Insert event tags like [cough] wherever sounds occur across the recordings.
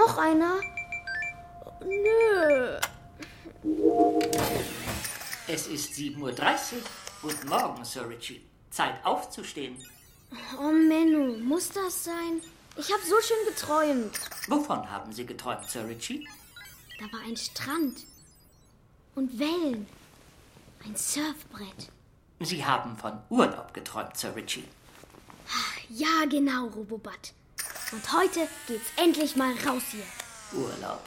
Noch einer? Nö. Es ist 7.30 Uhr. Guten Morgen, Sir Richie. Zeit aufzustehen. Oh, Menno, muss das sein? Ich habe so schön geträumt. Wovon haben Sie geträumt, Sir Richie? Da war ein Strand. Und Wellen. Ein Surfbrett. Sie haben von Urlaub geträumt, Sir Richie. Ja, genau, Robobat. Und heute geht's endlich mal raus hier. Urlaub.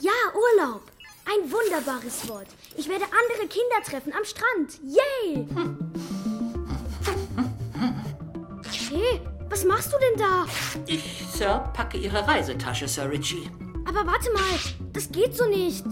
Ja, Urlaub. Ein wunderbares Wort. Ich werde andere Kinder treffen am Strand. Yay! Hey, was machst du denn da? Ich, Sir, packe Ihre Reisetasche, Sir Richie. Aber warte mal, das geht so nicht.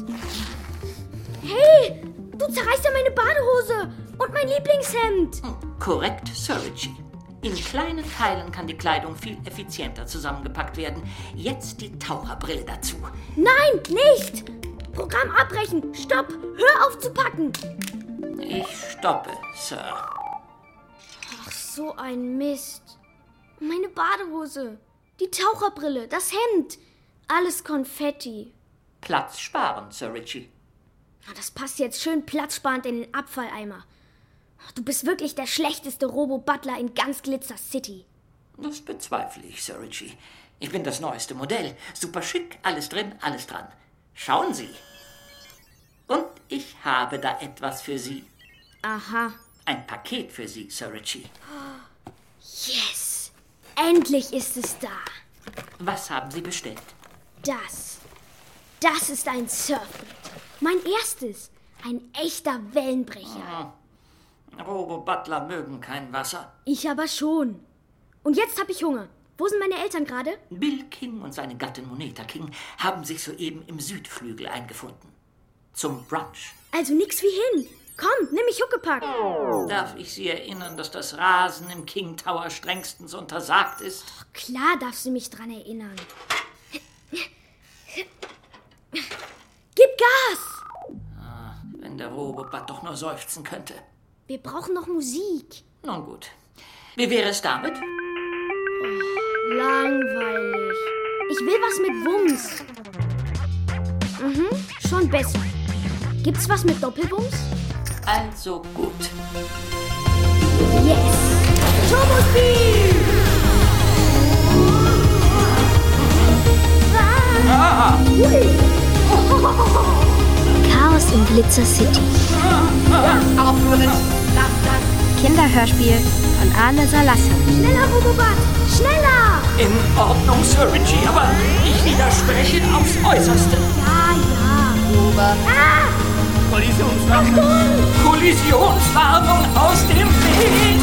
Hey, du zerreißt ja meine Badehose und mein Lieblingshemd. Korrekt, Sir Richie. In kleinen Teilen kann die Kleidung viel effizienter zusammengepackt werden. Jetzt die Taucherbrille dazu. Nein, nicht! Programm abbrechen. Stopp. Hör auf zu packen. Ich stoppe, Sir. Ach, so ein Mist. Meine Badehose, die Taucherbrille, das Hemd. Alles Konfetti. Platz sparen, Sir Richie. Das passt jetzt schön platzsparend in den Abfalleimer. Du bist wirklich der schlechteste Robo-Butler in ganz Glitzer City. Das bezweifle ich, Sir Richie. Ich bin das neueste Modell. Super schick, alles drin, alles dran. Schauen Sie. Und ich habe da etwas für Sie. Aha. Ein Paket für Sie, Sir Richie. Yes. Endlich ist es da. Was haben Sie bestellt? Das. Das ist ein Surfbrett. Mein erstes. Ein echter Wellenbrecher. Robo-Butler mögen kein Wasser. Ich aber schon. Und jetzt hab ich Hunger. Wo sind meine Eltern gerade? Bill King und seine Gattin Moneta King haben sich soeben im Südflügel eingefunden. Zum Brunch. Also nix wie hin. Komm, nimm mich Huckepack. Darf ich Sie erinnern, dass das Rasen im King Tower strengstens untersagt ist? Klar darfst du mich dran erinnern. Gib Gas! Wenn der Robobat doch nur seufzen könnte. Wir brauchen noch Musik. Nun gut. Wie wäre es damit? Langweilig. Ich will was mit Wumms. Mhm, schon besser. Gibt's was mit Doppelwumms? Also gut. Yes! Turbo Speed! Ah! [laughs] Chaos in Glitzer City. Aufhören! Lass das! Kinderhörspiel von Arne Salasser. Schneller, Robobat! Schneller! In Ordnung, Sir Richie, aber ich widerspreche aufs Äußerste. Ja, ja. Ober! Ah! Kollisionswarnung! Kollisionswarnung aus dem Weg!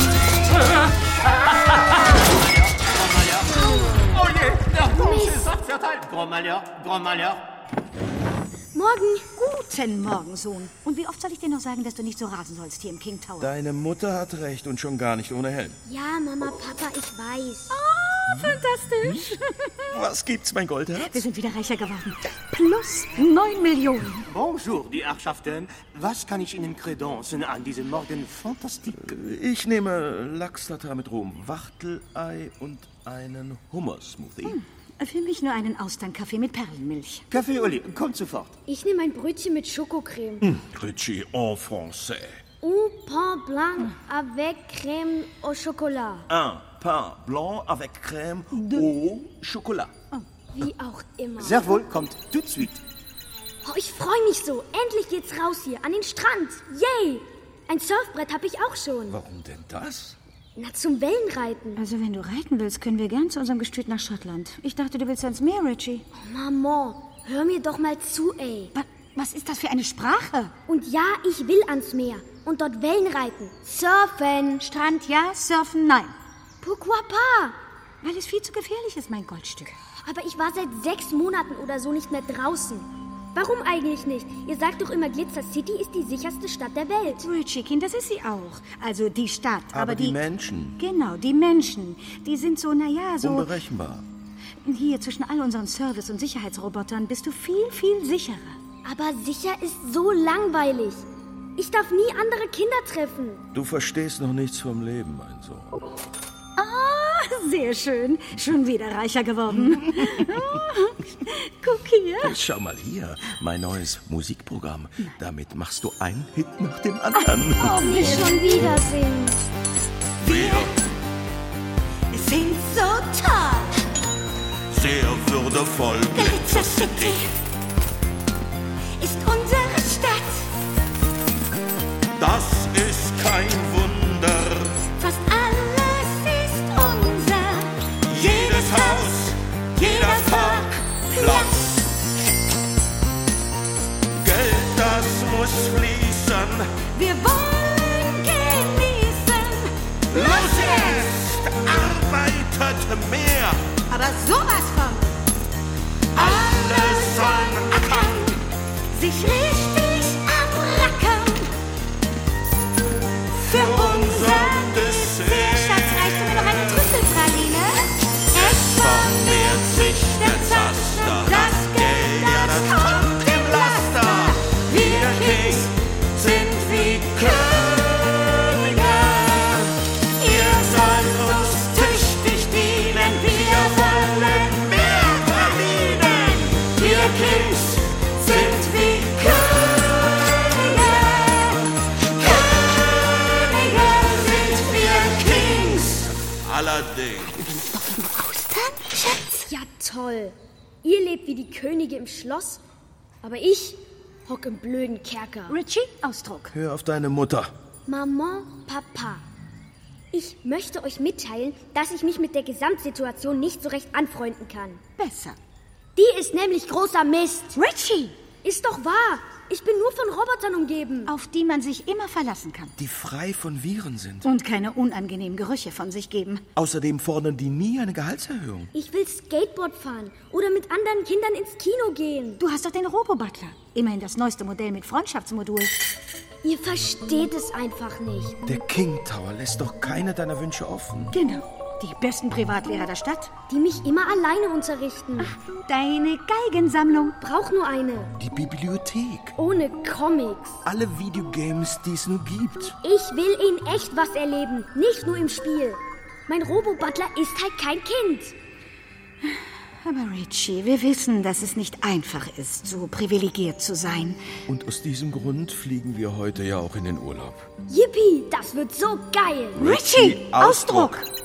Oh je, der Bronze ist abverteilt. Grand Malheur, Grand Malheur. Morgen. Guten Morgen, Sohn. Und wie oft soll ich dir noch sagen, dass du nicht so rasen sollst hier im King Tower? Deine Mutter hat recht und schon gar nicht ohne Helm. Ja, Mama, Papa, ich weiß. Fantastisch. Was gibt's, mein Goldherz? Wir sind wieder reicher geworden. Plus 9 Millionen. Bonjour, die Herrschaften. Was kann ich Ihnen kredenzen an diesem Morgen fantastik? Ich nehme Lachs-Tatar mit Rum, Wachtelei und einen Hummer-Smoothie. Für mich nur einen Austernkaffee mit Perlenmilch. Café Olé, kommt sofort. Ich nehme ein Brötchen mit Schokocreme. Richie en français. Un pain blanc avec crème au chocolat. Un pain blanc avec crème au chocolat. Wie auch immer. Sehr wohl, kommt tout de suite. Oh, ich freue mich so. Endlich geht's raus hier, an den Strand. Yay! Ein Surfbrett habe ich auch schon. Warum denn das? Na, zum Wellenreiten. Also, wenn du reiten willst, können wir gern zu unserem Gestüt nach Schottland. Ich dachte, du willst ans Meer, Richie. Maman, hör mir doch mal zu, ey. Wa- Was ist das für eine Sprache? Und ja, ich will ans Meer und dort Wellen reiten. Surfen. Strand ja, Surfen nein. Pourquoi pas? Weil es viel zu gefährlich ist, mein Goldstück. Aber ich war seit sechs Monaten oder so nicht mehr draußen. Warum eigentlich nicht? Ihr sagt doch immer, Glitzer City ist die sicherste Stadt der Welt. Richie, Kind, das ist sie auch. Also die Stadt. Aber, Aber, die, Menschen, Genau, die Menschen. Die sind so, naja, so. unberechenbar. Hier zwischen all unseren Service- und Sicherheitsrobotern bist du viel, viel sicherer. Aber sicher ist so langweilig. Ich darf nie andere Kinder treffen. Du verstehst noch nichts vom Leben, mein Sohn. Ah, Sehr schön. Schon wieder reicher geworden. Guck hier. Schau mal hier, mein neues Musikprogramm. Damit machst du einen Hit nach dem anderen. Oh, wir schon wieder singen. Wir Sind so toll. sehr würdevoll. Glitzer City ist unsere Stadt. Das ist kein muss fließen. Wir wollen genießen. Los jetzt, arbeitet mehr. Aber sowas von Alles soll ackern. sich richtig toll. Ihr lebt wie die Könige im Schloss, aber ich hock im blöden Kerker. Richie, Ausdruck. Hör auf deine Mutter. Maman, Papa. Ich möchte euch mitteilen, dass ich mich mit der Gesamtsituation nicht so recht anfreunden kann. Besser. Die ist nämlich großer Mist. Richie, Ist doch wahr. Ich bin nur von Robotern umgeben. auf die man sich immer verlassen kann. Die frei von Viren sind. Und keine unangenehmen Gerüche von sich geben. Außerdem fordern die nie eine Gehaltserhöhung. Ich will Skateboard fahren oder mit anderen Kindern ins Kino gehen. Du hast doch den Robo-Butler. Immerhin das neueste Modell mit Freundschaftsmodul. Ihr versteht es einfach nicht. Der King Tower lässt doch keine deiner Wünsche offen. Genau. Die besten Privatlehrer der Stadt. Die mich immer alleine unterrichten. Deine Geigensammlung. Brauch nur eine. Die Bibliothek. Ohne Comics. Alle Videogames, die es nur gibt. Ich will in echt was erleben, nicht nur im Spiel. Mein Robo-Butler ist halt kein Kind. Aber Richie, wir wissen, dass es nicht einfach ist, so privilegiert zu sein. Und aus diesem Grund fliegen wir heute ja auch in den Urlaub. Yippie, das wird so geil. Richie, Ausdruck. Le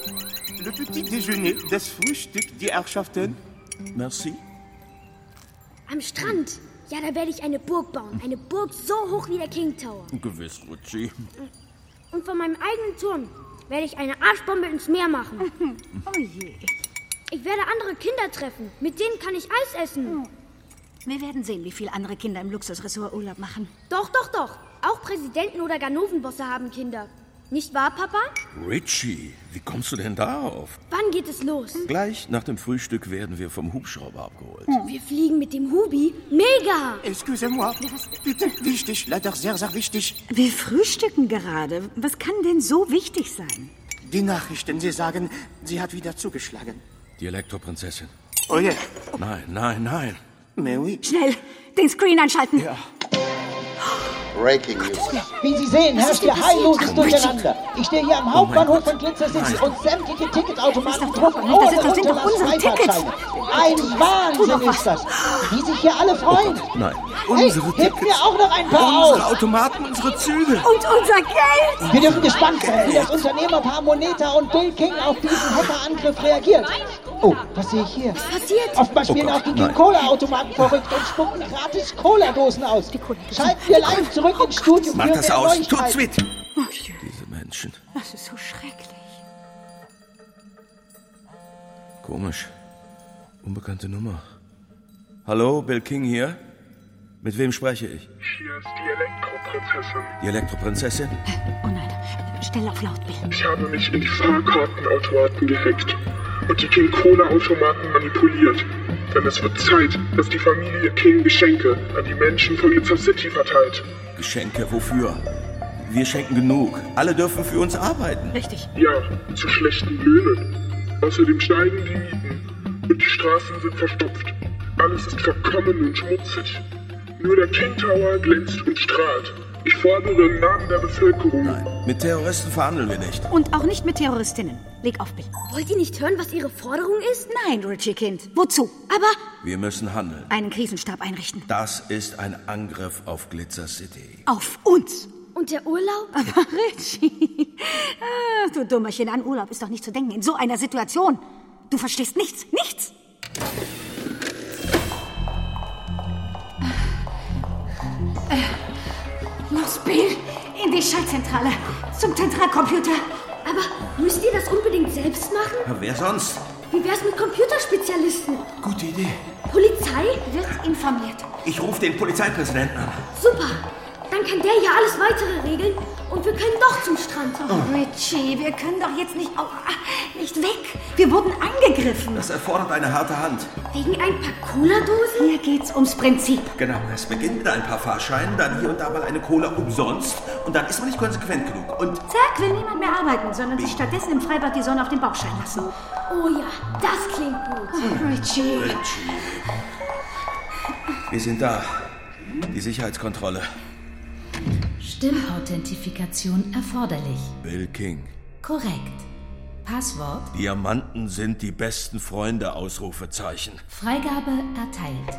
petit déjeuner, das Frühstück, die Herrschaften. Merci. Am Strand. Ja, da werde ich eine Burg bauen. Eine Burg so hoch wie der King Tower. Gewiss, Richie. Und von meinem eigenen Turm werde ich eine Arschbombe ins Meer machen. [laughs] Oh je. Ich werde andere Kinder treffen. Mit denen kann ich Eis essen. Wir werden sehen, wie viele andere Kinder im Luxusressort Urlaub machen. Doch, doch, doch. Auch Präsidenten oder Ganovenbosse haben Kinder. Nicht wahr, Papa? Richie, wie kommst du denn darauf? Wann geht es los? Gleich nach dem Frühstück werden wir vom Hubschrauber abgeholt. Wir fliegen mit dem Hubi. Mega! Excusez-moi. Bitte, wichtig, leider sehr, sehr wichtig. Wir frühstücken gerade. Was kann denn so wichtig sein? Die Nachrichten, sie sagen, sie hat wieder zugeschlagen. Die Elektroprinzessin. Oh je, Nein, nein, nein. mais oui. Schnell, den Screen anschalten. Breaking News. Wie Sie sehen, herrscht hier heilloses Durcheinander. Ich stehe hier am Hauptbahnhof von Glitzer City und sämtliche Ticketautomaten drucken ohne das sind doch Unterlass unsere Tickets. Freifahrtscheine. Ein Wahnsinn ist das. Wie sich hier alle freuen. Nein, Hey, unsere hebt Tickets, mir auch noch ein paar unsere aus. Automaten, unsere Züge. Und unser Geld! Wir dürfen gespannt sein, wie das Unternehmerpaar Moneta und Bill King auf diesen Hackerangriff reagiert. Oh, was sehe ich hier? Passiert? Offenbar spielen Gott, auch die nein. King Cola Automaten verrückt und spucken gratis Cola-Dosen aus. Schalten wir live zurück ins Studio Mach das aus. Tut's mit. Diese Menschen. Das ist so schrecklich. Komisch. Unbekannte Nummer. Hallo, Bill King hier. Mit wem spreche ich? Hier ist die Elektroprinzessin. Die Elektroprinzessin? Oh nein, stell auf laut, Bill. Ich habe mich in die Fahrkartenautomaten gehackt und die King Cola Automaten manipuliert. Denn es wird Zeit, dass die Familie King Geschenke an die Menschen von Glitzer City verteilt. Geschenke wofür? Wir schenken genug. Alle dürfen für uns arbeiten. Richtig. Ja, zu schlechten Löhnen. Außerdem steigen die Mieten und die Straßen sind verstopft. Alles ist verkommen und schmutzig. Nur der King Tower glänzt und strahlt. Ich fordere im Namen der Bevölkerung. Nein, mit Terroristen verhandeln wir nicht. Und auch nicht mit Terroristinnen. Leg auf, Bill. Wollt ihr nicht hören, was ihre Forderung ist? Nein, Richie Kind. Wozu? Aber Wir müssen handeln. Einen Krisenstab einrichten. Das ist ein Angriff auf Glitzer City. Auf uns. und der Urlaub? [laughs] Aber Richie, ah, du Dummerchen, an Urlaub ist doch nicht zu denken. In so einer Situation. Du verstehst nichts. Nichts. Äh, Los, Bill, in die Schaltzentrale. Zum Zentralcomputer. Aber müsst ihr das unbedingt selbst machen? Ja, wer sonst? Wie wär's mit Computerspezialisten? Gute Idee. Polizei? Wird informiert. Ich rufe den Polizeipräsidenten an. Super. Dann kann der ja alles weitere regeln und wir können doch zum Strand. Oh, Richie, wir können doch jetzt nicht, au- ah, nicht weg. Wir wurden angegriffen. Das erfordert eine harte Hand. Wegen ein paar Cola-Dosen? Hier geht's ums Prinzip. Genau, es beginnt mit ein paar Fahrscheinen, dann hier und da mal eine Cola umsonst und dann ist man nicht konsequent genug. Und Zack, will niemand mehr arbeiten, sondern sich stattdessen im Freibad die Sonne auf den Bauch scheinen lassen. Oh ja, das klingt gut. Richie. wir sind da. Die Sicherheitskontrolle. Stimmauthentifikation erforderlich. Bill King. Korrekt. Passwort. Diamanten sind die besten Freunde, Ausrufezeichen. Freigabe erteilt.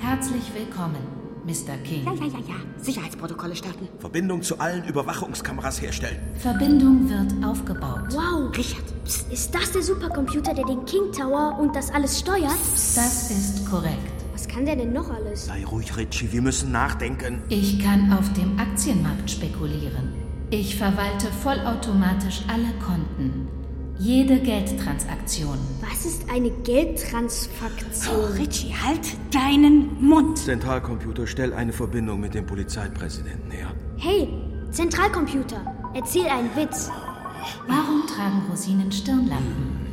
Herzlich willkommen, Mr. King. Ja, ja, ja, ja. Sicherheitsprotokolle starten. Verbindung zu allen Überwachungskameras herstellen. Verbindung wird aufgebaut. Wow. Richard. Psst, ist das der Supercomputer, der den King Tower und das alles steuert? Das ist korrekt. Was kann der denn noch alles? Sei ruhig, Richie, wir müssen nachdenken. Ich kann auf dem Aktienmarkt spekulieren. Ich verwalte vollautomatisch alle Konten. Jede Geldtransaktion. Was ist eine Geldtransfaktion? Oh, Richie, halt deinen Mund. Zentralcomputer, stell eine Verbindung mit dem Polizeipräsidenten her. Hey, Zentralcomputer, erzähl einen Witz. Warum tragen Rosinen Stirnlampen?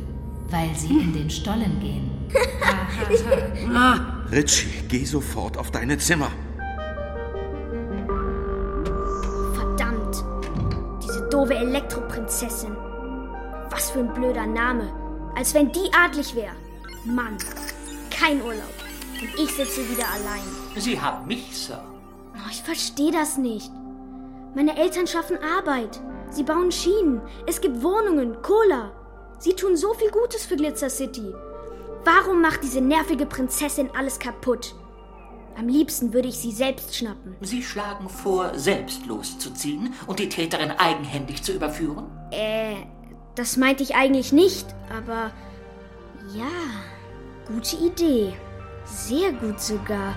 Weil sie in den Stollen gehen. Richie, geh sofort auf deine Zimmer. Verdammt. Diese doofe Elektroprinzessin. Was für ein blöder Name. Als wenn die adlig wäre. Mann, kein Urlaub. Und ich sitze wieder allein. Sie haben mich, Sir. Oh, ich verstehe das nicht. Meine Eltern schaffen Arbeit. Sie bauen Schienen. Es gibt Wohnungen, Cola. Sie tun so viel Gutes für Glitzer City. Warum macht diese nervige Prinzessin alles kaputt? Am liebsten würde ich sie selbst schnappen. Sie schlagen vor, selbst loszuziehen und die Täterin eigenhändig zu überführen? Äh, das meinte ich eigentlich nicht, aber ja, gute Idee. Sehr gut sogar.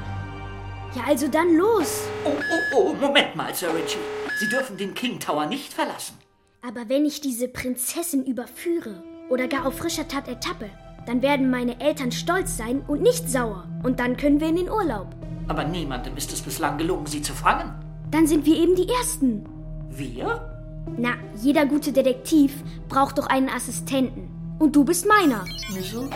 Ja, also dann los. Oh, oh, oh, Moment mal, Sir Richie. Sie dürfen den King Tower nicht verlassen. Aber wenn ich diese Prinzessin überführe oder gar auf frischer Tat ertappe, dann werden meine Eltern stolz sein und nicht sauer. Und dann können wir in den Urlaub. Aber niemandem ist es bislang gelungen, sie zu fangen. Dann sind wir eben die Ersten. Wir? Na, jeder gute Detektiv braucht doch einen Assistenten. Und du bist meiner. So, so.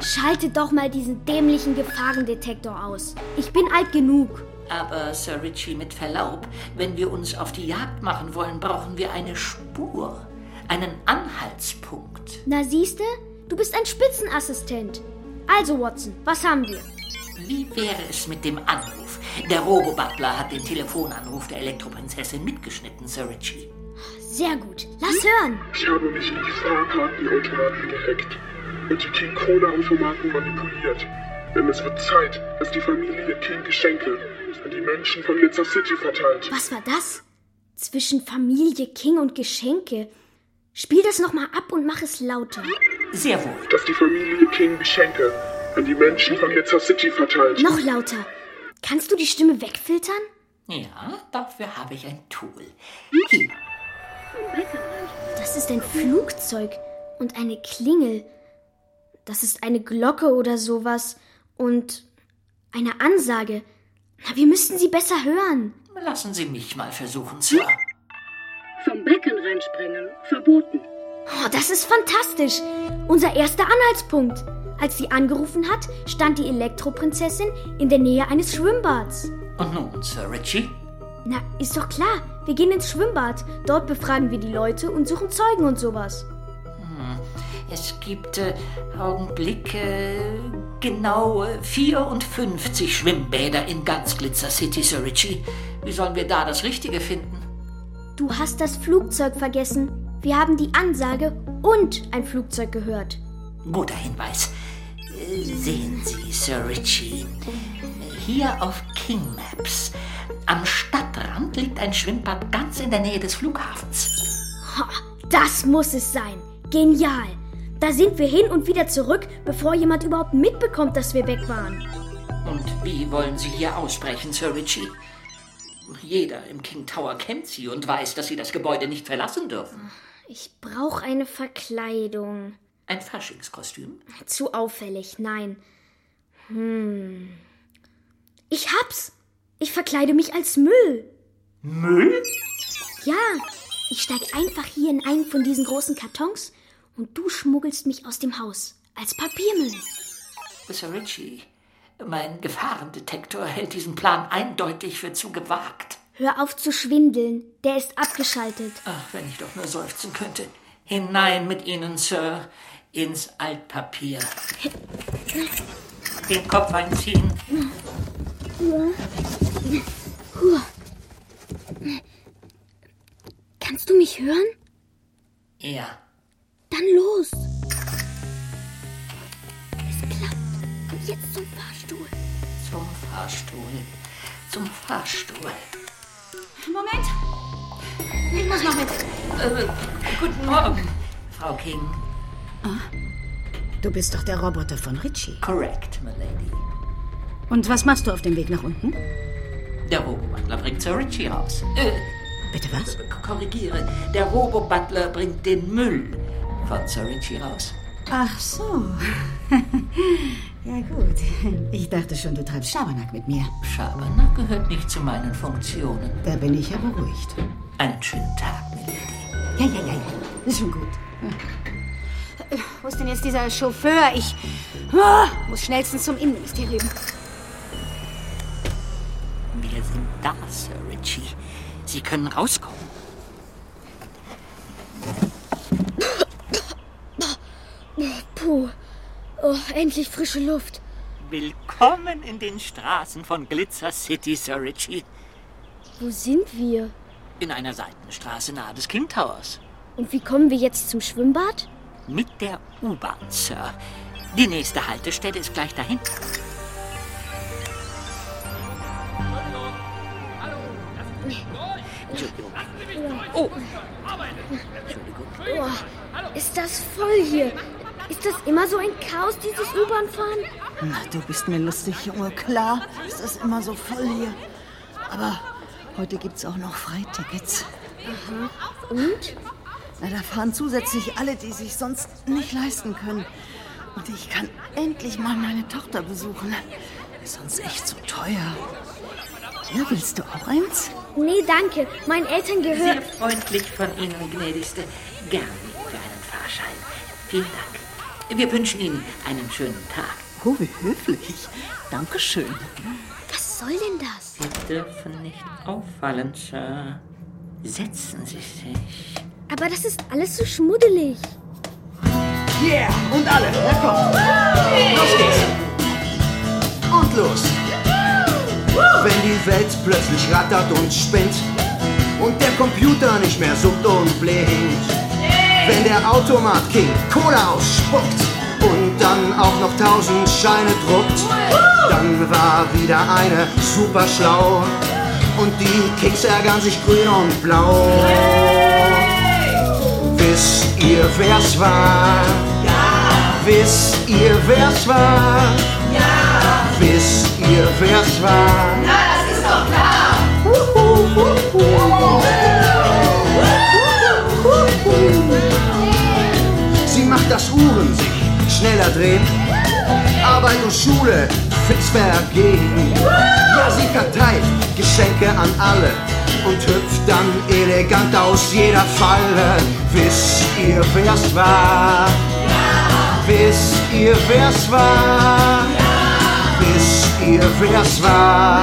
Schaltet doch mal diesen dämlichen Gefahrendetektor aus. Ich bin alt genug. Aber, Sir Richie, mit Verlaub, wenn wir uns auf die Jagd machen wollen, brauchen wir eine Spur. Einen Anhaltspunkt. Na siehste, du bist ein Spitzenassistent. Also, Watson, was haben wir? Wie wäre es mit dem Anruf? Der Robo-Butler hat den Telefonanruf der Elektroprinzessin mitgeschnitten, Sir Richie. Sehr gut. Lass hören. Ich habe mich in die Fahrkartenautomaten gehackt und die King Cola-Automaten manipuliert. Denn es wird Zeit, dass die Familie King Geschenke an die Menschen von Glitzer City verteilt. Was war das? Zwischen Familie King und Geschenke. Spiel das nochmal ab und mach es lauter. Sehr wohl. Dass die Familie King Geschenke an die Menschen von Glitzer City verteilt. Noch lauter. Kannst du die Stimme wegfiltern? Ja, dafür habe ich ein Tool. Hier. Das ist ein Flugzeug und eine Klingel. Das ist eine Glocke oder sowas und eine Ansage. Na, wir müssten sie besser hören. Lassen Sie mich mal versuchen, Sir. Vom Becken reinspringen. Verboten. Oh, das ist fantastisch. Unser erster Anhaltspunkt. Als sie angerufen hat, stand die Elektroprinzessin in der Nähe eines Schwimmbads. Und nun, Sir Richie? Na, ist doch klar. Wir gehen ins Schwimmbad. Dort befragen wir die Leute und suchen Zeugen und sowas. Es gibt äh, Augenblicke. genau äh, 54 Schwimmbäder in ganz Glitzer City, Sir Richie. Wie sollen wir da das Richtige finden? Du hast das Flugzeug vergessen. Wir haben die Ansage und ein Flugzeug gehört. Guter Hinweis. Sehen Sie, Sir Richie, hier auf King Maps. Am Stadtrand liegt ein Schwimmbad ganz in der Nähe des Flughafens. Ha, das muss es sein. Genial. Da sind wir hin und wieder zurück, bevor jemand überhaupt mitbekommt, dass wir weg waren. Und wie wollen Sie hier ausbrechen, Sir Richie? Jeder im King Tower kennt Sie und weiß, dass Sie das Gebäude nicht verlassen dürfen. Ich brauche eine Verkleidung. Ein Faschingskostüm? Zu auffällig, nein. Hm. Ich hab's. Ich verkleide mich als Müll. Müll? Ja, ich steig einfach hier in einen von diesen großen Kartons und du schmuggelst mich aus dem Haus als Papiermüll. Sir Richie, mein Gefahrendetektor hält diesen Plan eindeutig für zu gewagt. Hör auf zu schwindeln, der ist abgeschaltet. Ach, wenn ich doch nur seufzen könnte. Hinein mit Ihnen, Sir, ins Altpapier. Den Kopf einziehen. Kannst du mich hören? Ja. Dann los. Es klappt. Jetzt zum Fahrstuhl. Zum Fahrstuhl. Zum Fahrstuhl. Moment. Ich muss noch mit. Äh, guten Morgen, Frau King. Du bist doch der Roboter von Richie. Correct, my lady. Und was machst du auf dem Weg nach unten? Der Robo-Butler bringt Sir Richie raus. Äh, Bitte was? korrigiere. Der Robo-Butler bringt den Müll von Sir Richie raus. Ach so. [laughs] ja gut. Ich dachte schon, du treibst Schabernack mit mir. Schabernack gehört nicht zu meinen Funktionen. Da bin ich ja beruhigt. Einen schönen Tag, Milady. Ja, ja, ja, ja. Ist schon gut. Wo ist denn jetzt dieser Chauffeur? Ich ah, muss schnellstens zum Innenministerium. Wir sind da, Sir Richie. Sie können rauskommen. Oh, endlich frische Luft. Willkommen in den Straßen von Glitzer City, Sir Richie. Wo sind wir? In einer Seitenstraße nahe des King Towers. Und wie kommen wir jetzt zum Schwimmbad? Mit der U-Bahn, Sir. Die nächste Haltestelle ist gleich dahin. Entschuldigung. Oh, Oh, ist das voll hier? Ist das immer so ein Chaos, dieses U-Bahn-Fahren? Na, du bist mir lustig, Junge. Klar, es ist immer so voll hier. Aber heute gibt's auch noch Freitickets. Aha. Und? Na, da fahren zusätzlich alle, die sich sonst nicht leisten können. Und ich kann endlich mal meine Tochter besuchen. Ist sonst echt so teuer. Ja, willst du auch eins? Nee, danke. Meinen Eltern sehr gehört. freundlich von Ihnen, gnädigste. Gern für einen Fahrschein. Vielen Dank. Wir wünschen Ihnen einen schönen Tag. Oh, wie höflich. Dankeschön. Was soll denn das? Sie dürfen nicht auffallen, Sir. Setzen Sie sich. Aber das ist alles so schmuddelig. Yeah, und alle, na komm. Los geht's. Und los. Wenn die Welt plötzlich rattert und spinnt und der Computer nicht mehr suppt und blinkt. Wenn der Automat King Cola ausspuckt und dann auch noch tausend Scheine druckt, dann war wieder eine super schlau und die Kings ärgern sich grün und blau. Wisst ihr, wer's war? Ja. Wisst ihr, wer's war? Ja. Wisst ihr, wer's war? Na, das ist doch klar. Sie macht, dass Uhren sich schneller drehen, Arbeit und Schule fix vergehen. Ja, sie verteilt Geschenke an alle und hüpft dann elegant aus jeder Falle. Wisst ihr, wer's war? Wisst ihr, wer's war? Wisst ihr, wer's war?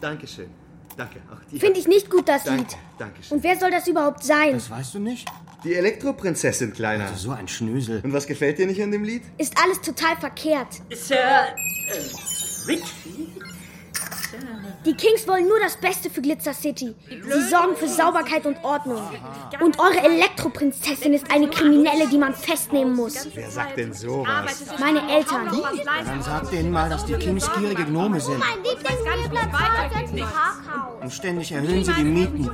Dankeschön. Danke. Ach, die Finde ich nicht gut, das Danke, Lied. danke schön. Und wer soll das überhaupt sein? Das weißt du nicht? Die Elektroprinzessin, Kleiner. Also so ein Schnösel. Und was gefällt dir nicht an dem Lied? Ist alles total verkehrt. Sir äh, Richie? Die Kings wollen nur das Beste für Glitzer City. Sie sorgen für Sauberkeit und Ordnung. Und eure Elektroprinzessin ist eine Kriminelle, die man festnehmen muss. Wer sagt denn sowas? Meine Eltern. Dann sag denen mal, dass die Kings gierige Gnome sind. Mein Parkhaus. Und ständig erhöhen sie die Mieten.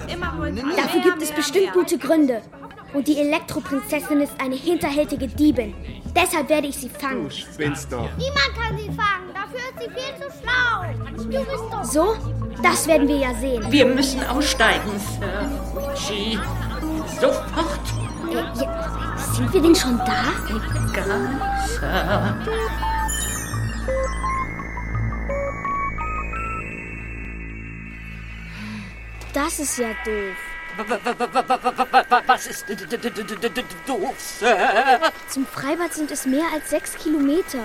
Dafür gibt es bestimmt gute Gründe. Und die Elektroprinzessin ist eine hinterhältige Diebin. Deshalb werde ich sie fangen. Spinnst doch. Niemand kann sie fangen. Dafür ist sie viel zu schlau. Du bist doch... So? Das werden wir ja sehen. Wir müssen aussteigen, Sir Richie. Sofort. Äh, ja, sind wir denn schon da? Egal, Sir. Das ist ja doof. Was ist doof, Sir? Zum Freibad sind es mehr als sechs Kilometer.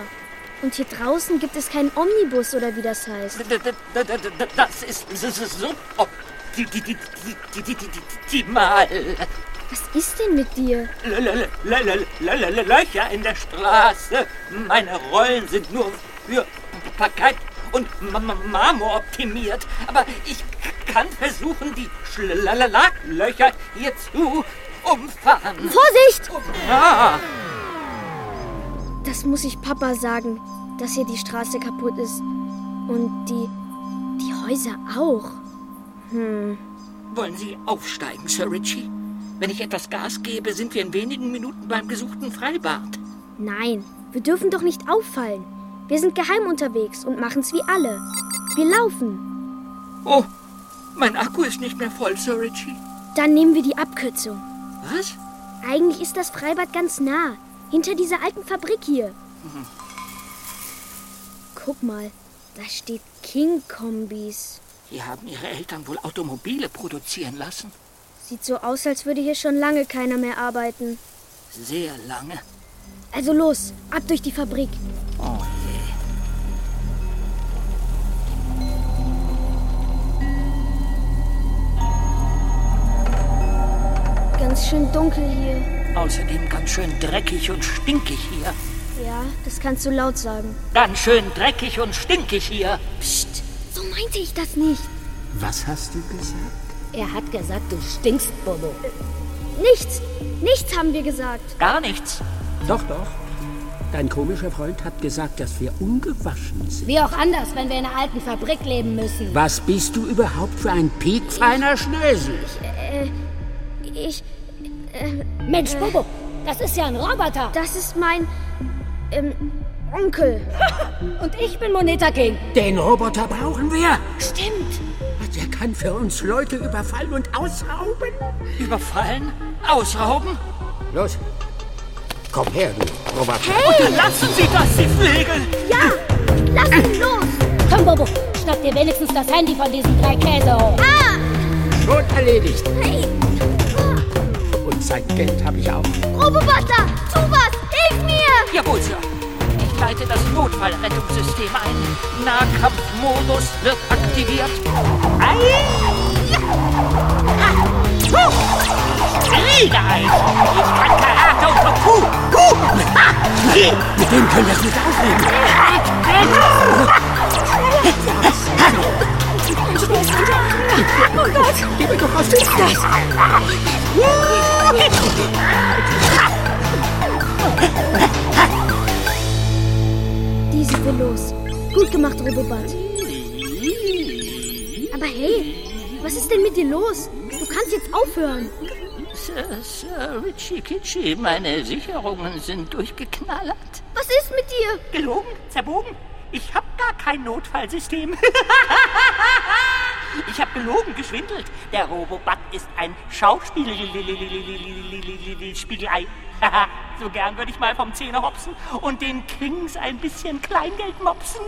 Und hier draußen gibt es keinen Omnibus oder wie das heißt. Das ist so optimal. Was ist denn mit dir? Löcher in der Straße. Meine Rollen sind nur für Parkett und Marmor optimiert. Aber ich kann versuchen, die Schlaglöcher hier zu umfahren. Vorsicht! Ah. Das muss ich Papa sagen, dass hier die Straße kaputt ist. Und die. die Häuser auch. Hm. Wollen Sie aufsteigen, Sir Richie? Wenn ich etwas Gas gebe, sind wir in wenigen Minuten beim gesuchten Freibad. Nein, wir dürfen doch nicht auffallen. Wir sind geheim unterwegs und machen's wie alle. Wir laufen. Oh, mein Akku ist nicht mehr voll, Sir Richie. Dann nehmen wir die Abkürzung. Was? Eigentlich ist das Freibad ganz nah. Hinter dieser alten Fabrik hier. Mhm. Guck mal, da steht King Kombis. Hier haben Ihre Eltern wohl Automobile produzieren lassen. Sieht so aus, als würde hier schon lange keiner mehr arbeiten. Sehr lange. Also los, ab durch die Fabrik. Oh Ganz schön dunkel hier. Außerdem ganz schön dreckig und stinkig hier. Ja, das kannst du laut sagen. Ganz schön dreckig und stinkig hier. Psst, so meinte ich das nicht. Was hast du gesagt? Er hat gesagt, du stinkst, Bobo. Nichts, nichts haben wir gesagt. Gar nichts. Doch, doch. Dein komischer Freund hat gesagt, dass wir ungewaschen sind. Wie auch anders, wenn wir in einer alten Fabrik leben müssen. Was bist du überhaupt für ein piekfeiner Schnösel? Äh, ich. Äh, Mensch, Bobo, das ist ja ein Roboter. Das ist mein. Ähm, Onkel. [laughs] Und ich bin Moneta King. Den Roboter brauchen wir. Stimmt. Der kann für uns Leute überfallen und ausrauben. Überfallen? Ausrauben? Los, komm her, du Roboter. Hey! Und lassen Sie das, Sie Flegel! Ja! Lass ihn los! Komm, Bobo, schnapp dir wenigstens das Handy von diesem drei Käse hoch. Ah! Schon erledigt. Hey! Und sein Geld habe ich auch. Robobuster, tu was! Hilf mir! Jawohl, Sir. Ich leite das Notfallrettungssystem ein. Nahkampfmodus wird aktiviert. Ei! Riegeeis! Ich kann Karate und Kung Fu! Fu! Mit dem können wir es nicht aufnehmen. Oh Gott! Gib mir doch was ist das? Die sind wir los. Gut gemacht, Robobot. Aber hey, was ist denn mit dir los? Du kannst jetzt aufhören. Sir, Sir Richie Kitschy, meine Sicherungen sind durchgeknallert. Was ist mit dir? Gelogen? Zerbogen? Ich hab gar kein Notfallsystem. ich hab gelogen, geschwindelt. Der Robobot ist ein Schauspiel. Spiegelei. So gern würde ich mal vom Zähne hopsen und den Kings ein bisschen Kleingeld mopsen.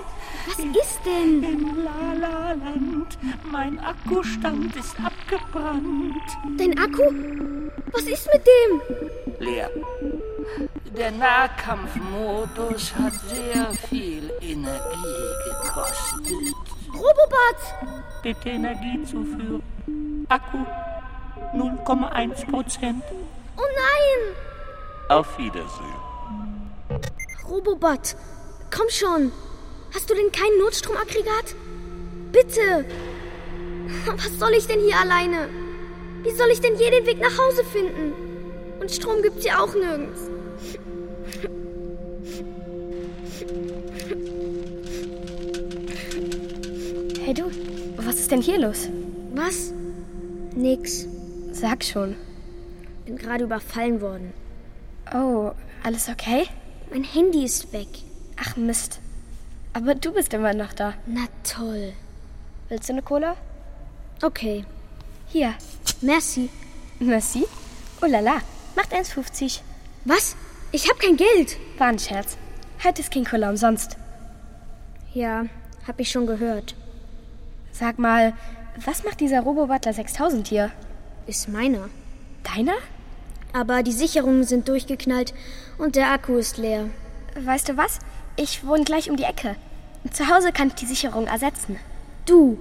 Was ist denn? Im La-La-Land. Mein Akkustand ist abgebrannt. Dein Akku? Was ist mit dem? Leer. Der Nahkampfmodus hat sehr viel Energie gekostet. Robobot! Rakete Energie zuführen. Akku 0,1 Prozent. Oh nein! Auf Wiedersehen. Robobot, komm schon. Hast du denn kein Notstromaggregat? Bitte. Was soll ich denn hier alleine? Wie soll ich denn je den Weg nach Hause finden? Und Strom gibt's hier auch nirgends. Hey du, was ist denn hier los? Was? Nix. Sag schon. Bin gerade überfallen worden. Oh, alles okay? Mein Handy ist weg. Ach Mist. Aber du bist immer noch da. Na toll. Willst du eine Cola? Okay. Hier. Merci. Merci? Oh la la. Macht 1,50. Was? Ich hab kein Geld. War ein Scherz. Heute ist King Cola umsonst. Ja, hab ich schon gehört. Sag mal, was macht dieser Robo-Butler 6000 hier? Ist meiner. Deiner? Aber die Sicherungen sind durchgeknallt und der Akku ist leer. Weißt du was? Ich wohne gleich um die Ecke. Zu Hause kann ich die Sicherung ersetzen. Du?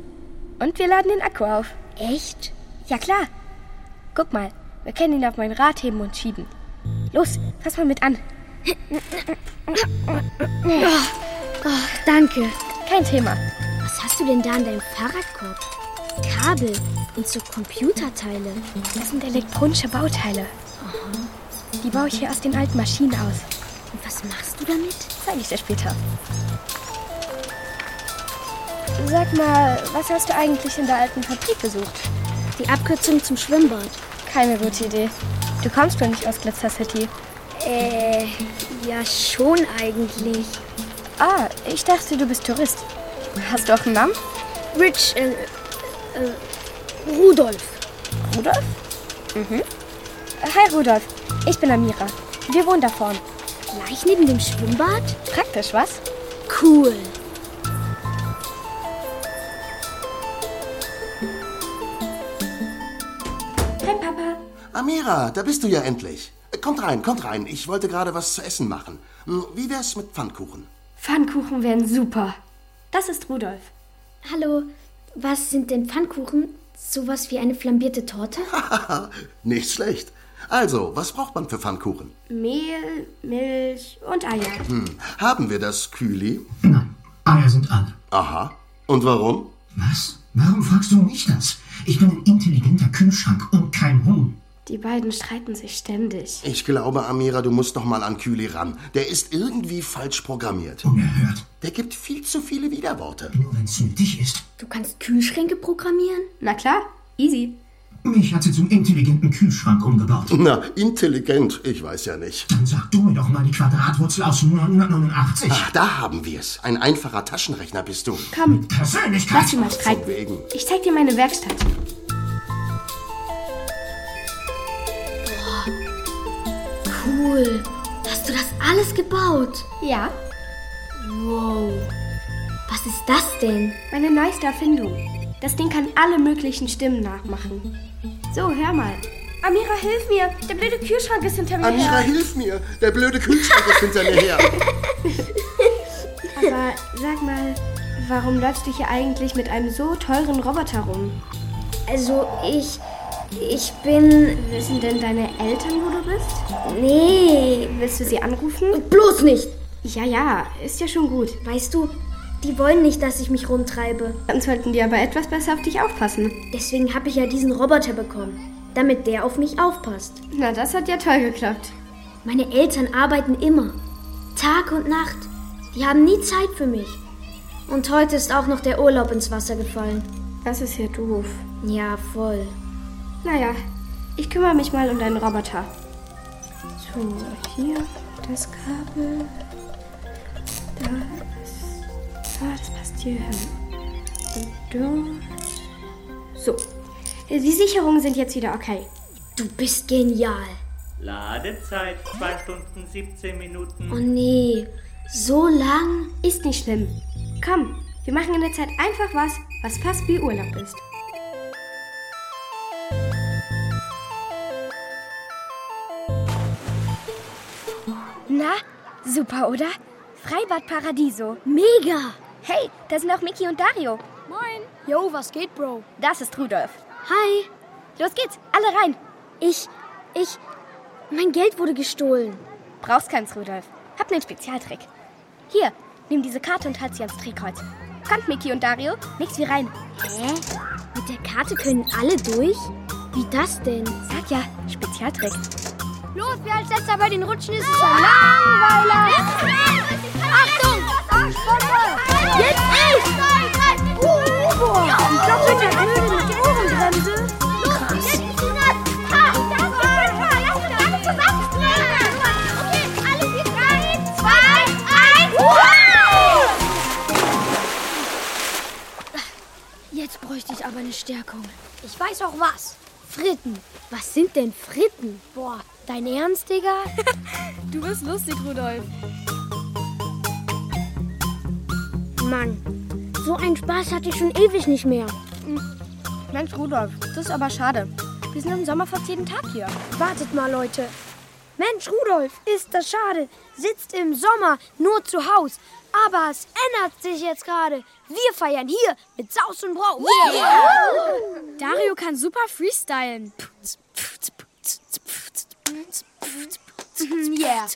Und wir laden den Akku auf. Echt? Ja klar. Guck mal, wir können ihn auf mein Rad heben und schieben. Los, fass mal mit an. Oh, oh, danke. Kein Thema. Was hast du denn da in deinem Fahrradkorb? Kabel und so Computerteile. Das sind elektronische Bauteile. Die baue ich hier aus den alten Maschinen aus. Und was machst du damit? Zeige ich dir später. Sag mal, was hast du eigentlich in der alten Fabrik besucht? Die Abkürzung zum Schwimmbad. Keine gute Idee. Du kommst doch nicht aus Glitzer City. Äh, ja schon eigentlich. Ah, ich dachte, du bist Tourist. Hast du auch einen Namen? Rich, äh, äh, Rudolf. Rudolf? Mhm. Hi Rudolf, ich bin Amira. Wir wohnen da vorn. Gleich neben dem Schwimmbad? Praktisch, was? Cool. Hi Papa. Amira, da bist du ja endlich. Kommt rein, kommt rein. Ich wollte gerade was zu essen machen. Hm, Wie wär's mit Pfannkuchen? Pfannkuchen wären super. Das ist Rudolf. Hallo, was sind denn Pfannkuchen? Sowas wie eine flambierte Torte? [laughs] Nicht schlecht. Also, was braucht man für Pfannkuchen? Mehl, Milch und Eier. Hm. Haben wir das Kühli? Nein, Eier sind alle. Aha. Und warum? Was? Warum fragst du mich das? Ich bin ein intelligenter Kühlschrank und kein Huhn. Die beiden streiten sich ständig. Ich glaube, Amira, du musst noch mal an Kühli ran. Der ist irgendwie falsch programmiert. Unerhört. Der gibt viel zu viele Widerworte. Nur wenn's nötig ist. Du kannst Kühlschränke programmieren? Na klar, easy. Mich hat sie zum intelligenten Kühlschrank umgebaut. Na, intelligent, ich weiß ja nicht. Dann sag du mir doch mal die Quadratwurzel aus 989. Ach, da haben wir's. Ein einfacher Taschenrechner bist du. Komm, Persönlichkeit. lass sie mal streiten. Wegen. Ich zeig dir meine Werkstatt. Cool. Hast du das alles gebaut? Ja, Wow. Was ist das denn? meine neueste Erfindung. Das Ding kann alle möglichen Stimmen nachmachen. So, hör mal. Amira, hilf mir. Der blöde Kühlschrank ist hinter mir Amira, her. hilf mir. Der blöde Kühlschrank ist hinter mir her. [laughs] Aber sag mal, warum läufst du hier eigentlich mit einem so teuren Roboter rum? Also, ich. Ich bin. Wissen denn deine Eltern, wo du bist? Nee. Willst du sie anrufen? Bloß nicht. Ja, ja, ist ja schon gut. Weißt du, die wollen nicht, dass ich mich rumtreibe. Dann sollten die aber etwas besser auf dich aufpassen. Deswegen habe ich ja diesen Roboter bekommen. Damit der auf mich aufpasst. Na, das hat ja toll geklappt. Meine Eltern arbeiten immer. Tag und Nacht. Die haben nie Zeit für mich. Und heute ist auch noch der Urlaub ins Wasser gefallen. Das ist ja doof. Ja, voll. Naja, ich kümmere mich mal um deinen Roboter. So, hier das Kabel. Das. Ah, das passt hier hin. So. Die Sicherungen sind jetzt wieder okay. Du bist genial. Ladezeit 2 Stunden 17 Minuten. Oh nee, so lang? Ist nicht schlimm. Komm, wir machen in der Zeit einfach was, was fast wie Urlaub ist. Na, super, oder? Freibad Paradiso. Mega! Hey, da sind auch Miki und Dario. Moin. Yo, was geht, Bro? Das ist Rudolf. Hi. Los geht's, alle rein. Ich, ich, mein Geld wurde gestohlen. Brauchst keins, Rudolf. Hab nen Spezialtrick. Hier, nimm diese Karte und halt sie ans Drehkreuz. Kommt, Miki und Dario, nix wie rein. Hä? Mit der Karte können alle durch? Wie das denn? Sag ja, Spezialtrick. Los, wer als letzter bei den Rutschen ist, ist ein Langweiler. Achtung! Jetzt ich! Boah, ich glaub, mit der. Krass. Alle vier, drei, zwei, eins. Jetzt bräuchte ich aber eine Stärkung. Ich weiß auch was. Fritten. Was sind denn Fritten? Boah, dein Ernst, Digga? [laughs] Du bist lustig, Rudolf. Mann, so einen Spaß hatte ich schon ewig nicht mehr. Mensch, Rudolf, das ist aber schade. Wir sind im Sommer fast jeden Tag hier. Wartet mal, Leute. Mensch, Rudolf, ist das schade. Sitzt im Sommer nur zu Haus. Aber es ändert sich jetzt gerade. Wir feiern hier mit Saus und Braus. Yeah. Dario kann super freestylen. Mhm, Yeah.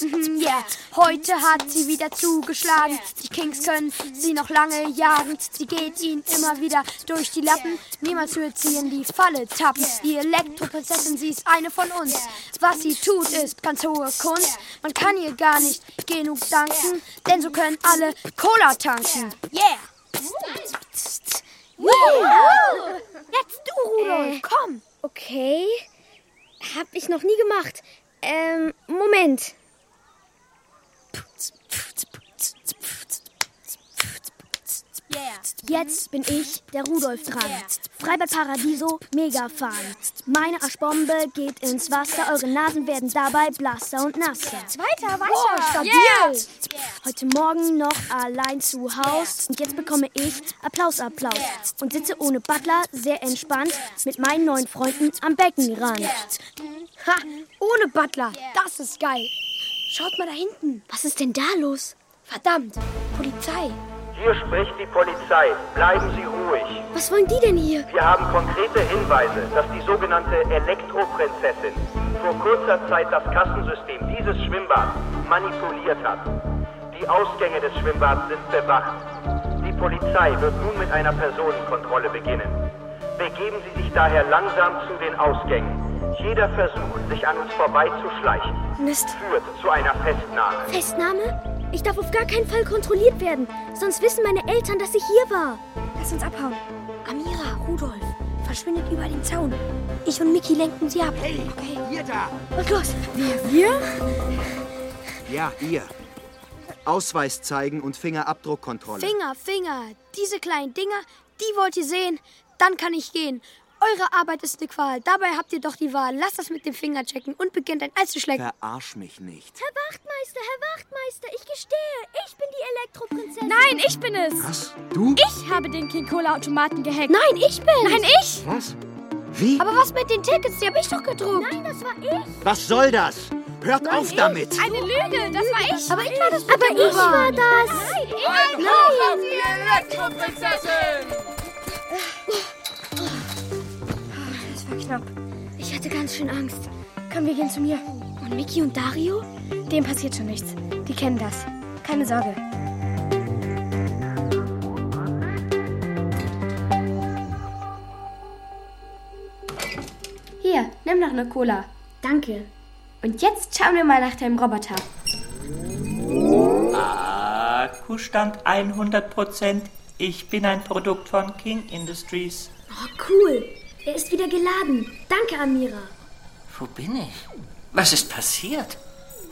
Yeah. Heute hat sie wieder zugeschlagen. Die Kings können sie noch lange jagen. Sie geht ihnen immer wieder durch die Lappen. Niemals wird sie in die Falle tappen. Die Elektroprinzessin, sie ist eine von uns. Was sie tut, ist ganz hohe Kunst. Man kann ihr gar nicht genug danken, denn so können alle Cola tanken. Yeah! Jetzt du, Rudolf, komm! Okay. Hab ich noch nie gemacht. Ähm, Moment. Jetzt bin ich, der Rudolf, dran. Freibad Paradiso, mega fahren. Meine Aschbombe geht ins Wasser, eure Nasen werden dabei blasser und nasser. Weiter, weiter! Boah, stabil! Heute Morgen noch allein zu Haus und jetzt bekomme ich Applaus, Applaus. Und sitze ohne Butler, sehr entspannt, mit meinen neuen Freunden am Beckenrand. Ha, ohne Butler, das ist geil. Schaut mal da hinten. Was ist denn da los? Verdammt, Polizei. Hier spricht die Polizei. Bleiben Sie ruhig. Was wollen die denn hier? Wir haben konkrete Hinweise, dass die sogenannte Elektroprinzessin vor kurzer Zeit das Kassensystem dieses Schwimmbads manipuliert hat. Die Ausgänge des Schwimmbads sind bewacht. Die Polizei wird nun mit einer Personenkontrolle beginnen. Begeben Sie sich daher langsam zu den Ausgängen. Jeder Versuch, sich an uns vorbeizuschleichen, Mist. führt zu einer Festnahme. Festnahme? Ich darf auf gar keinen Fall kontrolliert werden. Sonst wissen meine Eltern, dass ich hier war. Lass uns abhauen. Amira, Rudolf, verschwindet über den Zaun. Ich und Miki lenken sie ab. Hey, okay. ihr da. Und los. Wir? Wir? Ja, ihr. Ausweis zeigen und Fingerabdruckkontrolle. Finger, Finger. Diese kleinen Dinger, die wollt ihr sehen. Dann kann ich gehen. Eure Arbeit ist eine Qual. Dabei habt ihr doch die Wahl. Lasst das mit dem Finger checken und beginnt ein Eis zu schlecken. Verarsch mich nicht. Herr Wachtmeister, Herr Wachtmeister, ich gestehe, ich bin die Elektroprinzessin. Nein, ich bin es. Was? Du? Ich habe den King Cola Automaten gehackt. Nein, ich bin. Nein, ich. Was? Wie? Aber was mit den Tickets? Die habe ich doch gedruckt. Nein, das war ich. Was soll das? Hört Nein, auf ich. damit! Eine Lüge, das war ich. Aber ich war das Aber ich war das. Nein, Nein. die Elektroprinzessin! Knapp. Ich hatte ganz schön Angst. Komm, wir gehen zu mir. Und Miki und Dario? Dem passiert schon nichts. Die kennen das. Keine Sorge. Hier, nimm noch eine Cola. Danke. Und jetzt schauen wir mal nach deinem Roboter. Akkustand 100%. Ich bin ein Produkt von King Industries. Oh, cool. Er ist wieder geladen. Danke, Amira. Wo bin ich? Was ist passiert?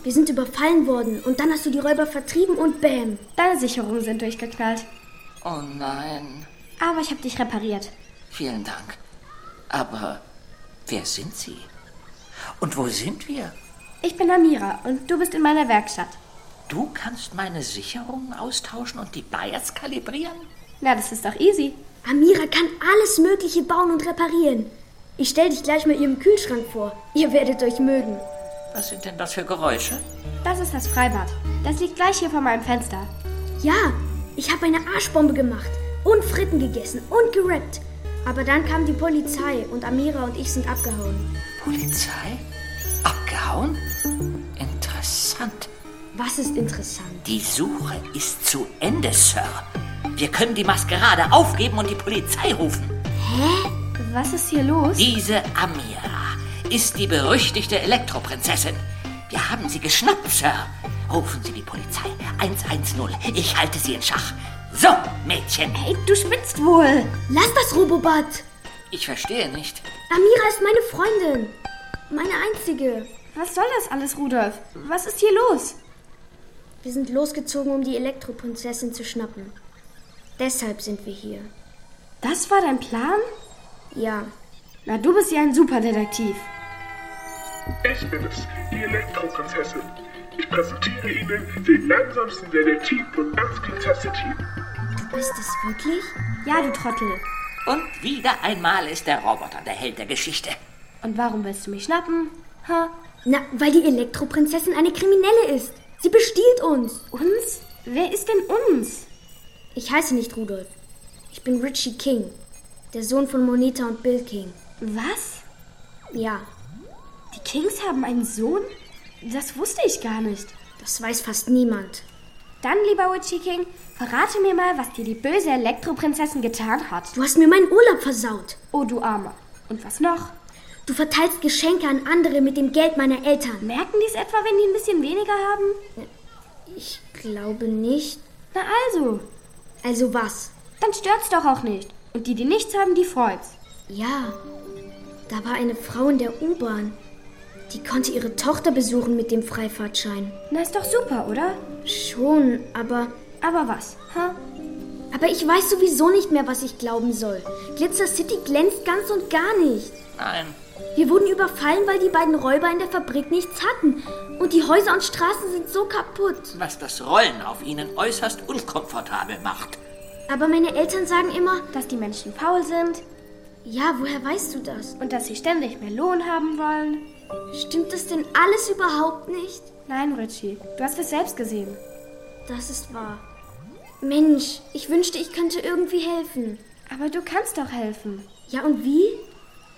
Wir sind überfallen worden und dann hast du die Räuber vertrieben und bäm. Deine Sicherungen sind durchgeknallt. Oh nein. Aber ich habe dich repariert. Vielen Dank. Aber wer sind Sie? Und wo sind wir? Ich bin Amira und du bist in meiner Werkstatt. Du kannst meine Sicherungen austauschen und die Bias kalibrieren? Na, das ist doch easy. Amira kann alles Mögliche bauen und reparieren. Ich stell dich gleich mal ihrem Kühlschrank vor. Ihr werdet euch mögen. Was sind denn das für Geräusche? Das ist das Freibad. Das liegt gleich hier vor meinem Fenster. Ja, Ich habe eine Arschbombe gemacht und Fritten gegessen und gerappt. Aber dann kam die Polizei und Amira und ich sind abgehauen. Polizei? Abgehauen? Interessant. Was ist interessant? Die Suche ist zu Ende, Sir. Wir können die Maskerade aufgeben und die Polizei rufen. Hä? Was ist hier los? Diese Amira ist die berüchtigte Elektroprinzessin. Wir haben sie geschnappt, Sir. Rufen Sie die Polizei. 110. Ich halte sie in Schach. So, Mädchen. Hey, du spinnst wohl. Lass das, Robobot. Ich verstehe nicht. Amira ist meine Freundin. Meine einzige. Was soll das alles, Rudolf? Was ist hier los? Wir sind losgezogen, um die Elektroprinzessin zu schnappen. Deshalb sind wir hier. Das war dein Plan? Ja. Na, du bist ja ein Superdetektiv. Ich bin es, die Elektroprinzessin. Ich präsentiere Ihnen den langsamsten Detektiv von ganz Glitzer City. Du bist es wirklich? Ja, du Trottel. Und wieder einmal ist der Roboter der Held der Geschichte. Und warum willst du mich schnappen? Ha? Na, weil die Elektroprinzessin eine Kriminelle ist. Sie bestiehlt uns. Uns? Wer ist denn uns? Ich heiße nicht Rudolf. Ich bin Richie King, der Sohn von Moneta und Bill King. Was? Ja, Die Kings haben einen Sohn? Das wusste ich gar nicht. das weiß fast niemand. Dann, lieber Witchy King, verrate mir mal, was dir die böse Elektroprinzessin getan hat. Du hast mir meinen Urlaub versaut. Oh, du Armer. Und was noch? Du verteilst Geschenke an andere mit dem Geld meiner Eltern. Merken die es etwa, wenn die ein bisschen weniger haben? Ich glaube nicht. Na also. Also was? Dann stört's doch auch nicht. Und die, die nichts haben, die freut's. Ja, da war eine Frau in der U-Bahn. Die konnte ihre Tochter besuchen mit dem Freifahrtschein. Na, ist doch super, oder? Schon, aber. Aber was? Ha? Aber ich weiß sowieso nicht mehr, was ich glauben soll. Glitzer City glänzt ganz und gar nicht. Nein. Wir wurden überfallen, weil die beiden Räuber in der Fabrik nichts hatten. Und die Häuser und Straßen sind so kaputt. Was das Rollen auf ihnen äußerst unkomfortabel macht. Aber meine Eltern sagen immer, Dass die Menschen faul sind ja, woher weißt du das? und dass sie ständig mehr Lohn haben wollen. Stimmt das denn alles überhaupt nicht? Nein, Richie, du hast es selbst gesehen. Das ist wahr. Mensch, ich wünschte, ich könnte irgendwie helfen. Aber du kannst doch helfen. Ja, und wie?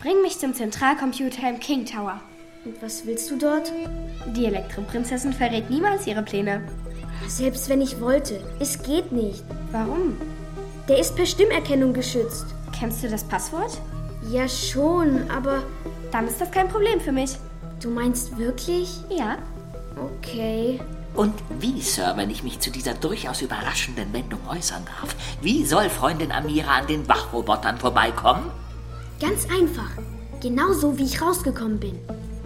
Bring mich zum Zentralcomputer im King Tower. Und was willst du dort? Die Elektroprinzessin verrät niemals ihre Pläne. Selbst wenn ich wollte. Es geht nicht. Warum? Der ist per Stimmerkennung geschützt. Kennst du das Passwort? Ja, schon, aber Dann ist das kein Problem für mich. du meinst wirklich? Ja. Okay. Und wie, Sir, wenn ich mich zu dieser durchaus überraschenden Wendung äußern darf, wie soll Freundin Amira an den Wachrobotern vorbeikommen? Ganz einfach. Genauso wie ich rausgekommen bin.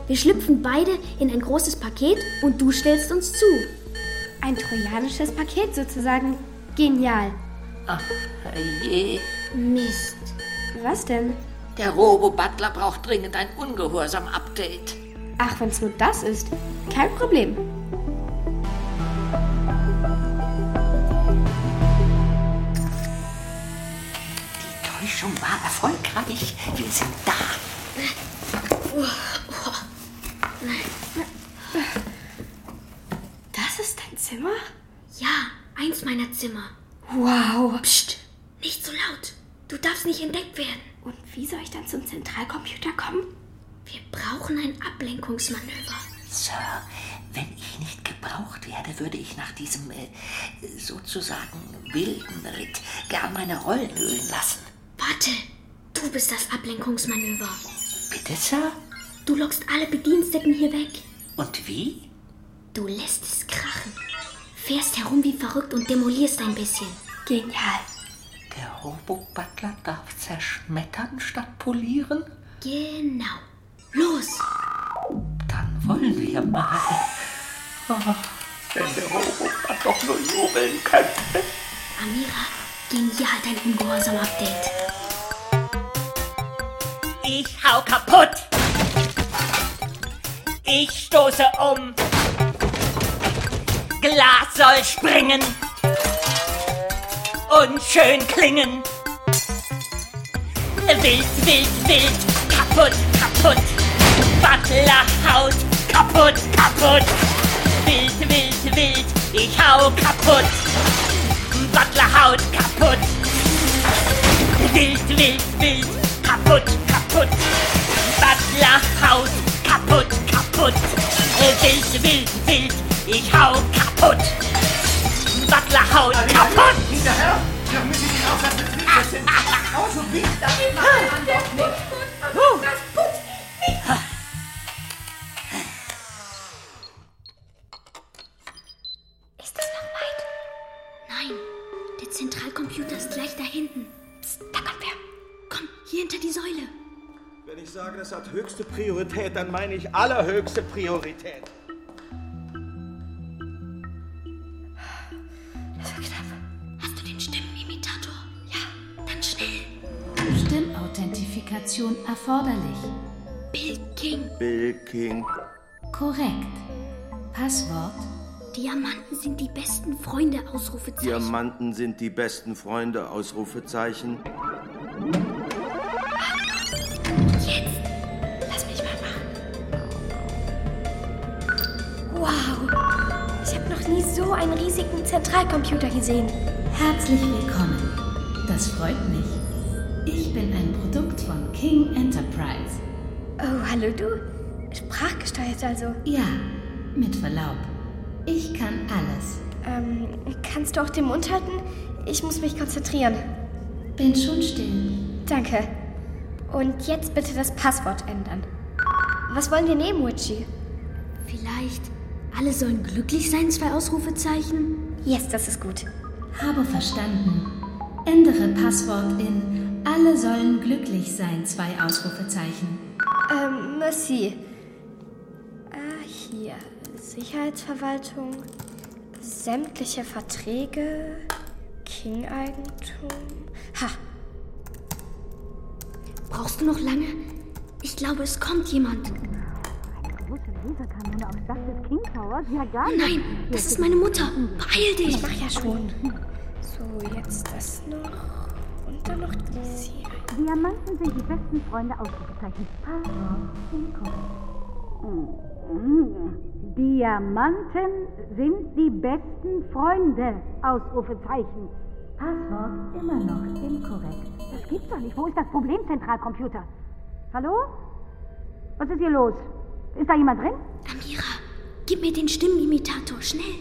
Wir schlüpfen beide in ein großes Paket und du stellst uns zu. Ein trojanisches Paket sozusagen. Genial. Ach, je. Mist. Was denn? Der Robo-Butler braucht dringend ein Ungehorsam-Update. Ach, wenn's nur das ist. Kein Problem. Die Täuschung war erfolgreich. Wir sind da. Das ist dein Zimmer? Ja, eins meiner Zimmer. Wow. Psst, nicht so laut. Du darfst nicht entdeckt werden. Und wie soll ich dann zum Zentralcomputer kommen? Wir brauchen ein Ablenkungsmanöver. Sir, wenn ich nicht gebraucht werde, würde ich nach diesem äh, sozusagen wilden Ritt gern meine Rollen ölen lassen. Warte, du bist das Ablenkungsmanöver. Bitte, Sir? Du lockst alle Bediensteten hier weg. Und wie? Du lässt es krachen. Fährst herum wie verrückt und demolierst ein bisschen. Genial. Der Robo-Butler darf zerschmettern statt polieren? Genau. Los! Dann wollen wir mal. Oh, wenn der Robo-Butler doch nur jubeln könnte. Amira, genial dein Ungehorsam-Update. Ich hau kaputt. Ich stoße um. Glas soll springen. Und schön klingen. Wild, wild, wild. Kaputt, kaputt. Butler haut kaputt, kaputt. Wild, wild, wild. Ich hau kaputt. Butlerhaut kaputt. Wild, wild, wild, kaputt, kaputt. Butlerhaut kaputt, kaputt. Wild, wild, wild, ich hau kaputt. Butlerhaut kaputt. Hinterher? Wir müssen ihn das Betrieb sind. Auch so wild, das macht man doch nicht. Höchste Priorität, dann meine ich allerhöchste Priorität. Das war knapp. Hast du den Stimmenimitator? Ja, dann schnell. Stimmauthentifikation erforderlich. Bill King. Bill King. Korrekt. Passwort Diamanten sind die besten Freunde, Ausrufezeichen. Diamanten sind die besten Freunde, Ausrufezeichen. Einen riesigen Zentralcomputer gesehen. Herzlich willkommen. Das freut mich. Ich bin ein Produkt von King Enterprise. Oh, hallo du. Sprachgesteuert also. Ja, mit Verlaub. Ich kann alles. Ähm, kannst du auch den Mund halten? Ich muss mich konzentrieren. Bin schon still. Danke. Und jetzt bitte das Passwort ändern. Was wollen wir nehmen, Witchy? Vielleicht. Alle sollen glücklich sein, zwei Ausrufezeichen? Yes, das ist gut. Habe verstanden. Ändere Passwort in Alle sollen glücklich sein, zwei Ausrufezeichen. Ähm, merci. Ah, hier. Sicherheitsverwaltung. Sämtliche Verträge. King-Eigentum. Ha. Brauchst du noch lange? Ich glaube, es kommt jemand. Laserkanone aufs Dach des King Towers? Ja, gar Oh nein, das ist meine Mutter. Beeil dich. Ich mach ja schon. So, jetzt das noch. Und dann noch dies hier. Diamanten sind die besten Freunde, Ausrufezeichen. Mhm. Diamanten sind die besten Freunde, Ausrufezeichen. Passwort immer noch inkorrekt. Das gibt's doch nicht. Wo ist das Problem, Zentralcomputer? Hallo? Was ist hier los? Ist da jemand drin? Amira, gib mir den Stimmenimitator, schnell.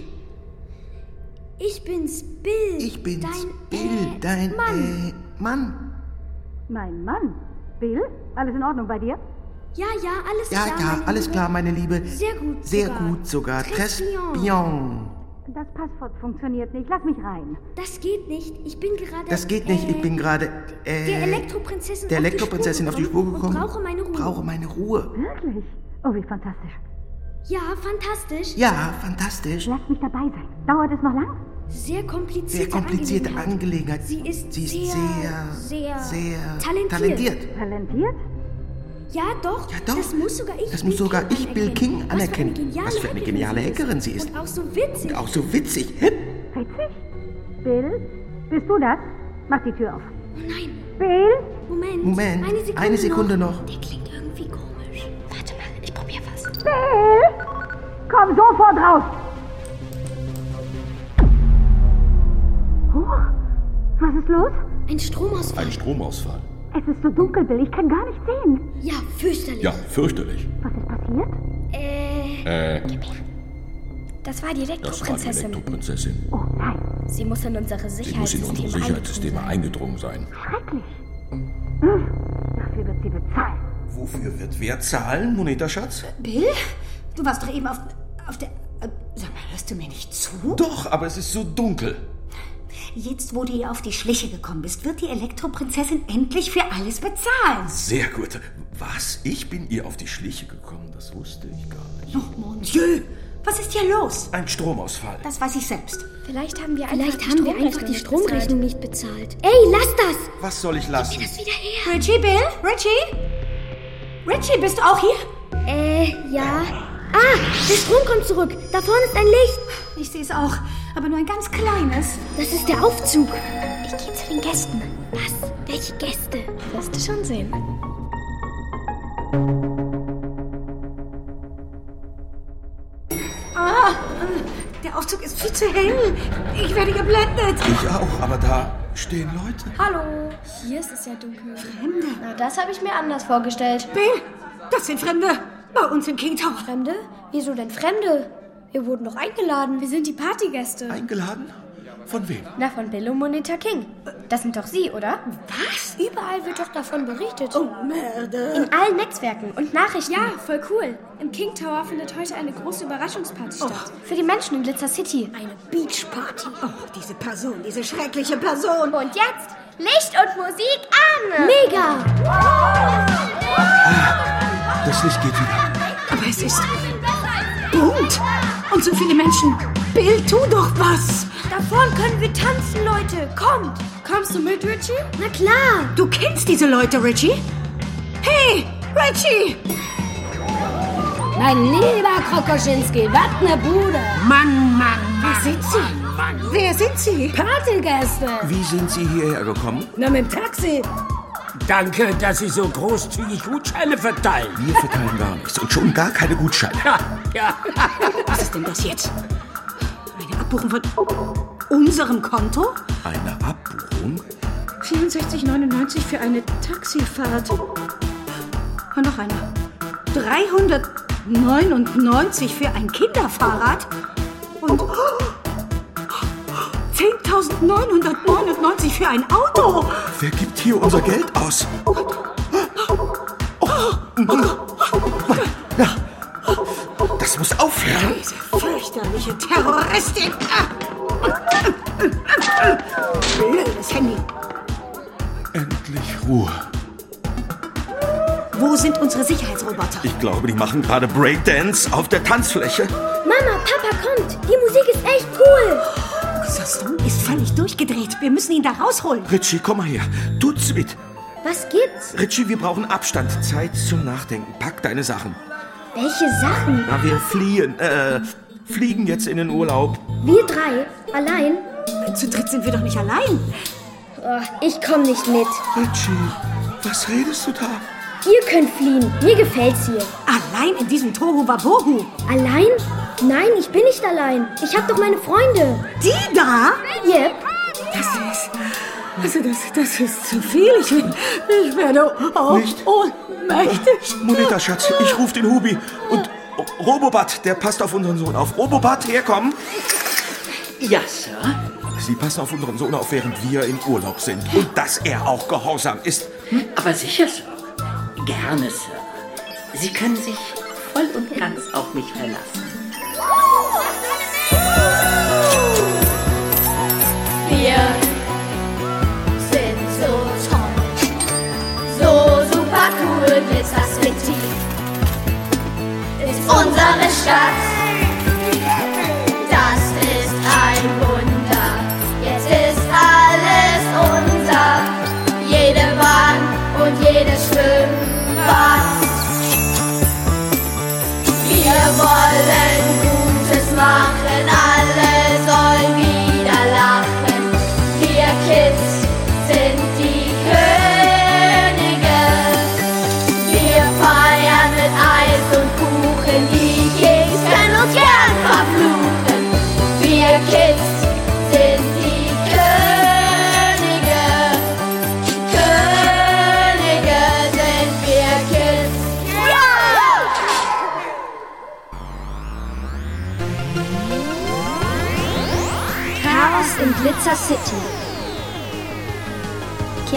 Ich bin's, Bill. Ich bin's, dein, Bill, äh, dein Mann. Äh, Mann. Mein Mann. Bill? Alles in Ordnung bei dir? Ja, ja, alles Ja, klar. ja, meine alles Liebe. klar, meine Liebe. Sehr gut Sehr sogar. gut sogar. Très Très bien. Das Passwort funktioniert nicht. Lass mich rein. Das geht nicht. Ich bin gerade. Das geht nicht, ich bin gerade. der Äh, Elektroprinzessin der auf die Elektroprinzessin Spur auf die Spur gekommen. Und brauche meine Ruhe. Brauche meine Ruhe. Wirklich? Oh, wie fantastisch. Ja, fantastisch. Ja, fantastisch. Lass mich dabei sein. Dauert es noch lang? Sehr komplizierte, Sehr komplizierte Angelegenheit. Angelegenheit. Sie ist, Sie ist sehr, sehr, sehr, sehr talentiert. talentiert. Talentiert? Ja, doch. Ja, doch. Das muss sogar ich. Das muss Bill sogar King ich, Bill King, anerkennen. Was für eine geniale, Hackerin sie ist. Und auch so witzig. Und auch so witzig. Hip. Witzig? Bill? Bist du das? Mach die Tür auf. Oh nein. Bill? Moment. Moment, Eine Sekunde, eine Sekunde noch. Der Bill? Komm sofort raus! Huch, was ist los? Ein Stromausfall. Ein Stromausfall. Es ist so dunkel, Bill. Ich kann gar nicht sehen. Ja, fürchterlich. Ja, fürchterlich. Was ist passiert? Äh, Äh, das war die das war die Elektroprinzessin. Elektroprinzessin. Oh nein, Sie muss in unsere Sie muss in unsere Sicherheitssysteme Sicherheitssysteme eingedrungen sein. schrecklich. Hm, Wofür wird wer zahlen, Moneta-Schatz? Bill? Du warst doch eben auf, auf der... äh, Sag mal, hörst du mir nicht zu? Doch, aber es ist so dunkel. Jetzt, wo du ihr auf die Schliche gekommen bist, wird die Elektroprinzessin endlich für alles bezahlen. Sehr gut. Was? Ich bin ihr auf die Schliche gekommen? Das wusste ich gar nicht. Oh, mon Dieu! Was ist hier los? Ein Stromausfall. Das weiß ich selbst. Vielleicht haben wir Vielleicht einfach haben wir einfach die Stromrechnung nicht bezahlt. Ey, lass das! Was soll ich lassen? Das wieder her. Richie, Bill? Richie? Richie, bist du auch hier? Äh, ja. Ah, der Strom kommt zurück. Da vorne ist ein Licht. Ich sehe es auch, aber nur ein ganz kleines. Das ist der Aufzug. Ich gehe zu den Gästen. Was? Welche Gäste? Wirst du schon sehen. Ah, Der Aufzug ist viel zu hell. Ich werde geblendet. Ich auch, aber da stehen Leute. Hallo. Hier ist es ja dunkel. Fremde. Na, das habe ich mir anders vorgestellt. Bill, das sind Fremde. Bei uns im King Tower. Fremde? Wieso denn Fremde? Wir wurden doch eingeladen. Wir sind die Partygäste. Eingeladen? Von wem? Na, von Bill und Monita King. Das sind doch Sie, oder? Was? Überall wird doch davon berichtet. Oh, Merde. In allen Netzwerken und Nachrichten. Ja, voll cool. Im King Tower findet heute eine große Überraschungsparty statt. Für die Menschen in Glitzer City. Eine Beachparty. Oh, diese Person, diese schreckliche Person. Und jetzt Licht und Musik an! Mega! Das Licht geht wieder. Aber es ist bunt. Und so viele Menschen. Bill, tu doch was. Da vorne können wir tanzen, Leute. Kommt. Kommst du mit, Richie? Na klar. Du kennst diese Leute, Richie? Hey, Richie! Mein lieber Krokoschinski, was ne Bude. Mann, Mann, wer sind Sie? Wer sind Sie? Partygäste. Wie sind Sie hierher gekommen? Na, mit dem Taxi. Danke, dass Sie so großzügig Gutscheine verteilen. Wir verteilen gar nichts und schon gar keine Gutscheine. Ja, ja. Was ist denn das jetzt? Eine Abbuchung von unserem Konto? Eine Abbuchung? 64,99 für eine Taxifahrt. Und noch einer. 399 für ein Kinderfahrrad. Und 10.999 für ein Auto. Wer gibt hier unser Geld aus? Oh, Mann. Mann. Ja. Das muss aufhören. Diese fürchterliche Terroristin. Blödes Handy. Endlich Ruhe. Wo sind unsere Sicherheitsroboter? Ich glaube, die machen gerade Breakdance auf der Tanzfläche. Mama, Papa kommt. Die Musik ist echt cool. Sohn ist völlig durchgedreht. Wir müssen ihn da rausholen. Richie, komm mal her. Tut's mit. Was gibt's? Richie, wir brauchen Abstand. Zeit zum Nachdenken. Pack deine Sachen. Welche Sachen? Na, wir fliehen. Äh, fliegen jetzt in den Urlaub. Wir drei? Allein? Zu dritt sind wir doch nicht allein. Oh, ich komm nicht mit. Richie, was redest du da? Ihr könnt fliehen. Mir gefällt's hier. Allein in diesem Tohu Wabohu. Allein? Nein, ich bin nicht allein. Ich hab doch meine Freunde. Die da? Yep. Das ist. Also, das, das ist zu viel. Ich, ich werde auch Nicht? ohnmächtig. Moneta, Schatz, ich ruf den Hubi. Und Robobat, der passt auf unseren Sohn auf. Robobat, herkommen. Ja, Sir. Sie passen auf unseren Sohn auf, während wir in Urlaub sind. Und dass er auch gehorsam ist. Aber sicher, Sir. Gerne, Sir. Sie können sich voll und ganz auf mich verlassen. Wir sind so toll, so super cool, Glitzer City ist unsere Stadt.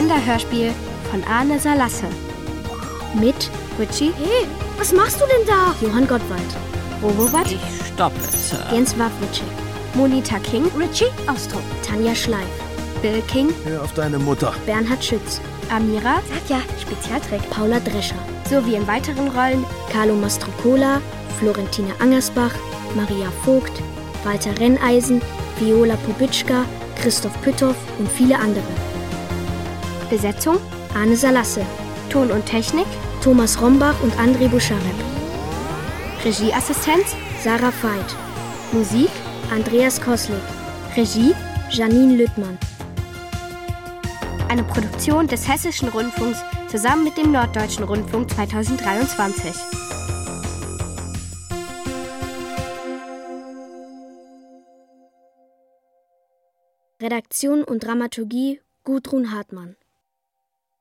Kinderhörspiel von Arne Salasse. Mit Richie, Hey, was machst du denn da? Johann Gottwald. Robobot, Ich stoppe, Sir. Jens Wawritschek. Monita King, Richie, Ausdruck. Tanja Schleif. Bill King, Hör auf deine Mutter. Bernhard Schütz. Amira Sag ja, Spezialtrack. Paula Drescher. sowie in weiteren Rollen Carlo Mastrocola, Florentina Angersbach, Maria Vogt, Walter Renneisen, Viola Pobitschka, Christoph Pütthoff und viele andere. Besetzung, Arne Salasse, Ton und Technik, Thomas Rombach und André Buscharek. Regieassistenz, Sarah Veit. Musik, Andreas Koslik. Regie, Janine Lüttmann. eine Produktion des Hessischen Rundfunks zusammen mit dem Norddeutschen Rundfunk 2023. Redaktion und Dramaturgie Gudrun Hartmann.